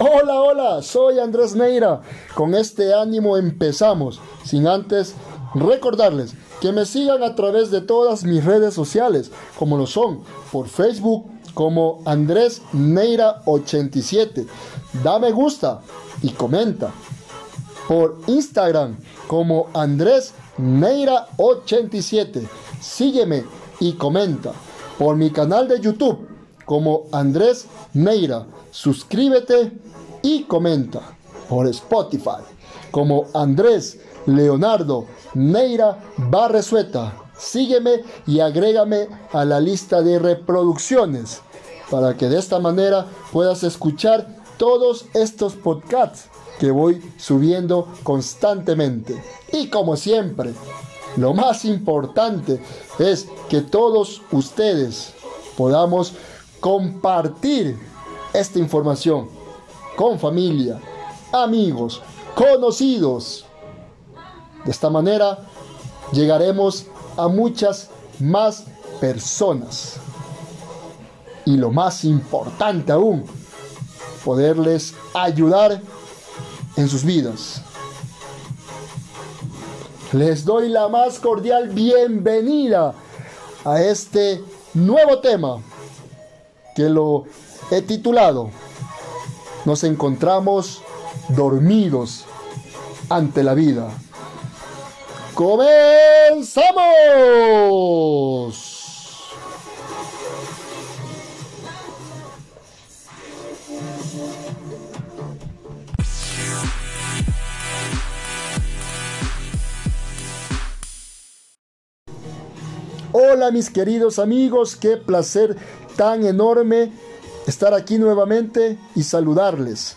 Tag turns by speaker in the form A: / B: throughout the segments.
A: Hola, hola, soy Andrés Neira. Con este ánimo empezamos, sin antes recordarles que me sigan a través de todas mis redes sociales, como lo son por Facebook como Andrés Neira 87. Da me gusta y comenta. Por Instagram como Andrés Neira 87. Sígueme y comenta. Por mi canal de YouTube como Andrés Neira. Suscríbete y comenta. Por Spotify como Andrés Leonardo Neira Barresueta. Sígueme y agrégame a la lista de reproducciones para que de esta manera puedas escuchar todos estos podcasts que voy subiendo constantemente. Y como siempre, lo más importante es que todos ustedes podamos compartir esta información con familia, amigos, conocidos. De esta manera llegaremos a muchas más personas. Y lo más importante aún, poderles ayudar en sus vidas. Les doy la más cordial bienvenida a este nuevo tema que lo he titulado Nos encontramos dormidos ante la vida. ¡Comenzamos! Hola mis queridos amigos, qué placer tan enorme estar aquí nuevamente y saludarles.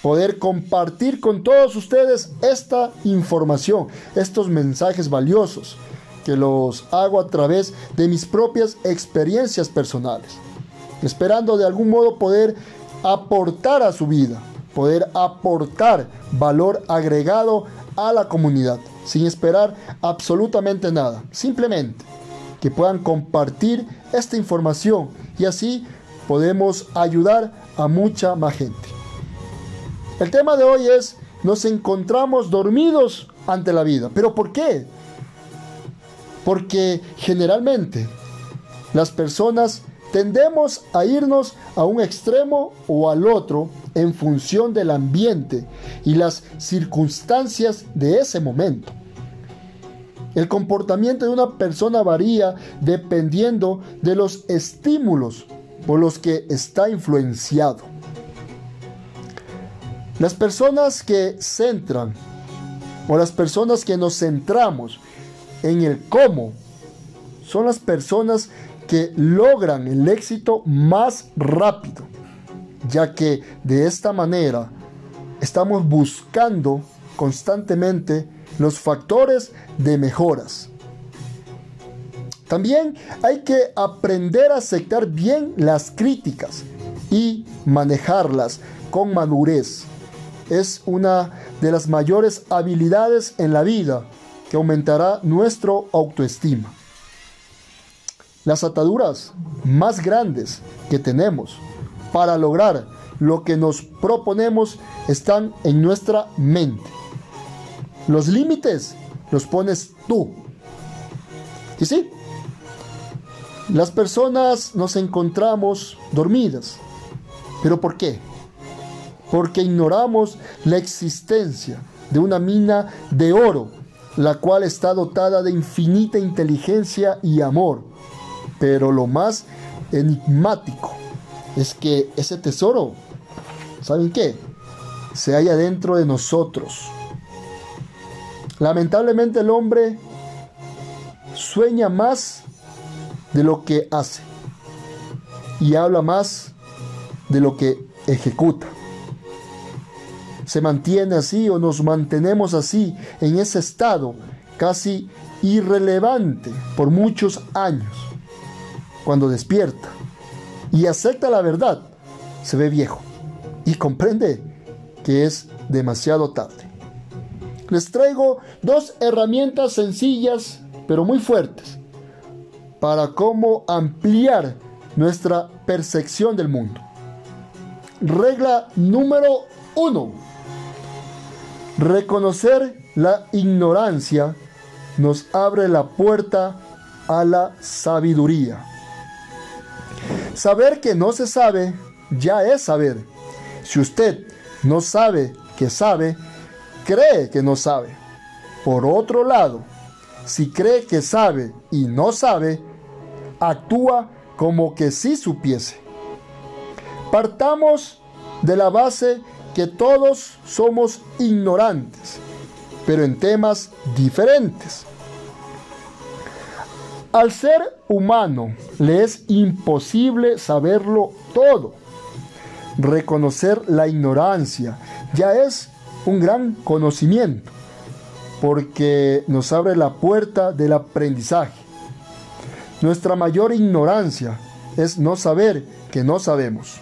A: Poder compartir con todos ustedes esta información, estos mensajes valiosos que los hago a través de mis propias experiencias personales. Esperando de algún modo poder aportar a su vida, poder aportar valor agregado a la comunidad, sin esperar absolutamente nada. Simplemente que puedan compartir esta información y así podemos ayudar a mucha más gente. El tema de hoy es, nos encontramos dormidos ante la vida. ¿Pero por qué? Porque generalmente las personas tendemos a irnos a un extremo o al otro en función del ambiente y las circunstancias de ese momento. El comportamiento de una persona varía dependiendo de los estímulos por los que está influenciado. Las personas que centran o las personas que nos centramos en el cómo son las personas que logran el éxito más rápido, ya que de esta manera estamos buscando constantemente los factores de mejoras. También hay que aprender a aceptar bien las críticas y manejarlas con madurez. Es una de las mayores habilidades en la vida que aumentará nuestro autoestima. Las ataduras más grandes que tenemos para lograr lo que nos proponemos están en nuestra mente. Los límites los pones tú. Y sí, las personas nos encontramos dormidas. ¿Pero por qué? Porque ignoramos la existencia de una mina de oro, la cual está dotada de infinita inteligencia y amor. Pero lo más enigmático es que ese tesoro, ¿saben qué? Se halla dentro de nosotros Lamentablemente el hombre sueña más de lo que hace y habla más de lo que ejecuta. Se mantiene así o nos mantenemos así en ese estado casi irrelevante por muchos años. Cuando despierta y acepta la verdad, se ve viejo y comprende que es demasiado tarde les traigo dos herramientas sencillas pero muy fuertes para cómo ampliar nuestra percepción del mundo. regla número uno. Reconocer la ignorancia nos abre la puerta a la sabiduría. Saber que no se sabe ya es saber. Si usted no sabe que sabe, cree que no sabe. Por otro lado, si cree que sabe y no sabe, actúa como que sí supiese. Partamos de la base que todos somos ignorantes, pero en temas diferentes. Al ser humano le es imposible saberlo todo. Reconocer la ignorancia ya es un gran conocimiento, porque nos abre la puerta del aprendizaje. Nuestra mayor ignorancia es no saber que no sabemos.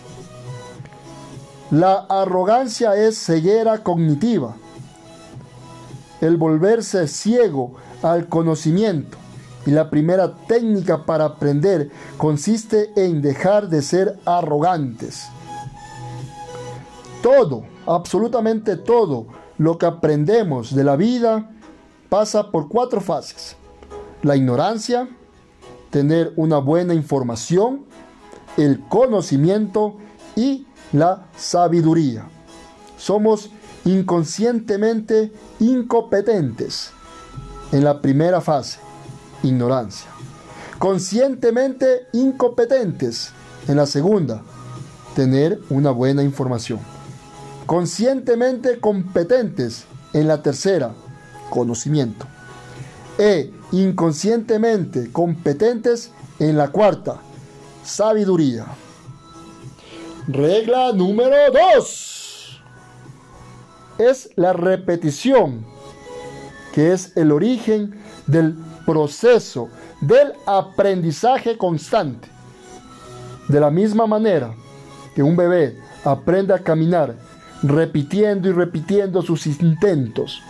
A: La arrogancia es ceguera cognitiva, el volverse ciego al conocimiento. Y la primera técnica para aprender consiste en dejar de ser arrogantes. Todo, absolutamente todo lo que aprendemos de la vida pasa por cuatro fases. La ignorancia, tener una buena información, el conocimiento y la sabiduría. Somos inconscientemente incompetentes en la primera fase, ignorancia. Conscientemente incompetentes en la segunda, tener una buena información. Conscientemente competentes en la tercera, conocimiento. E inconscientemente competentes en la cuarta, sabiduría. Regla número 2. Es la repetición, que es el origen del proceso del aprendizaje constante. De la misma manera que un bebé aprende a caminar repitiendo y repitiendo sus intentos.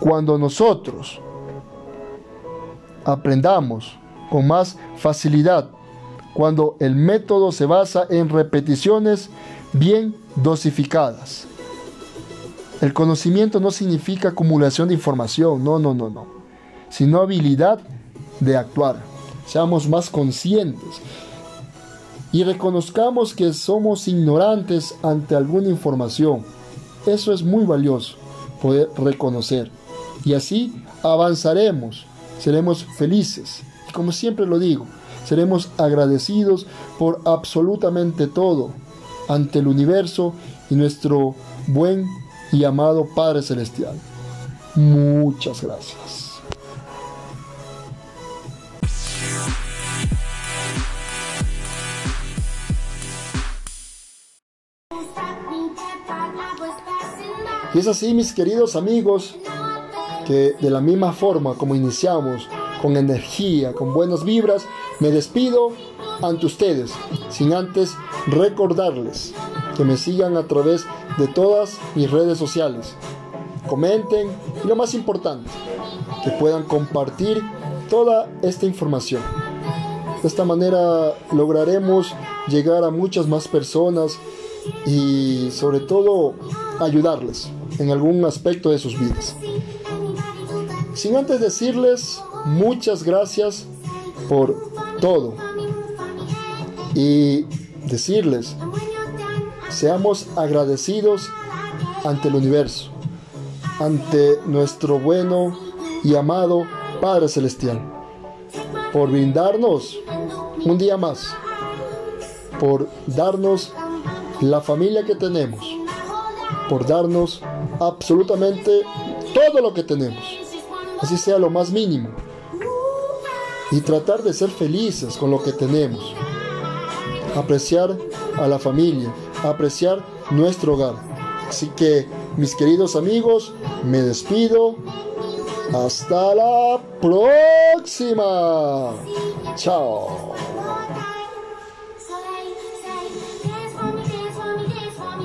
A: Cuando nosotros aprendamos con más facilidad cuando el método se basa en repeticiones bien dosificadas. El conocimiento no significa acumulación de información, no, no, no, no, sino habilidad de actuar. Seamos más conscientes y reconozcamos que somos ignorantes ante alguna información. Eso es muy valioso, poder reconocer. Y así avanzaremos, seremos felices. Y como siempre lo digo, seremos agradecidos por absolutamente todo ante el universo y nuestro buen y amado Padre Celestial. Muchas gracias. Y es así, mis queridos amigos, que de la misma forma como iniciamos con energía, con buenas vibras, me despido ante ustedes, sin antes recordarles que me sigan a través de todas mis redes sociales. Comenten y lo más importante, que puedan compartir toda esta información. De esta manera lograremos llegar a muchas más personas y sobre todo ayudarles en algún aspecto de sus vidas. Sin antes decirles muchas gracias por todo. Y decirles, seamos agradecidos ante el universo, ante nuestro bueno y amado Padre Celestial, por brindarnos un día más, por darnos la familia que tenemos, por darnos absolutamente todo lo que tenemos así sea lo más mínimo. Y tratar de ser felices con lo que tenemos. Apreciar a la familia, apreciar nuestro hogar. Así que, mis queridos amigos, me despido. Hasta la próxima. Chao.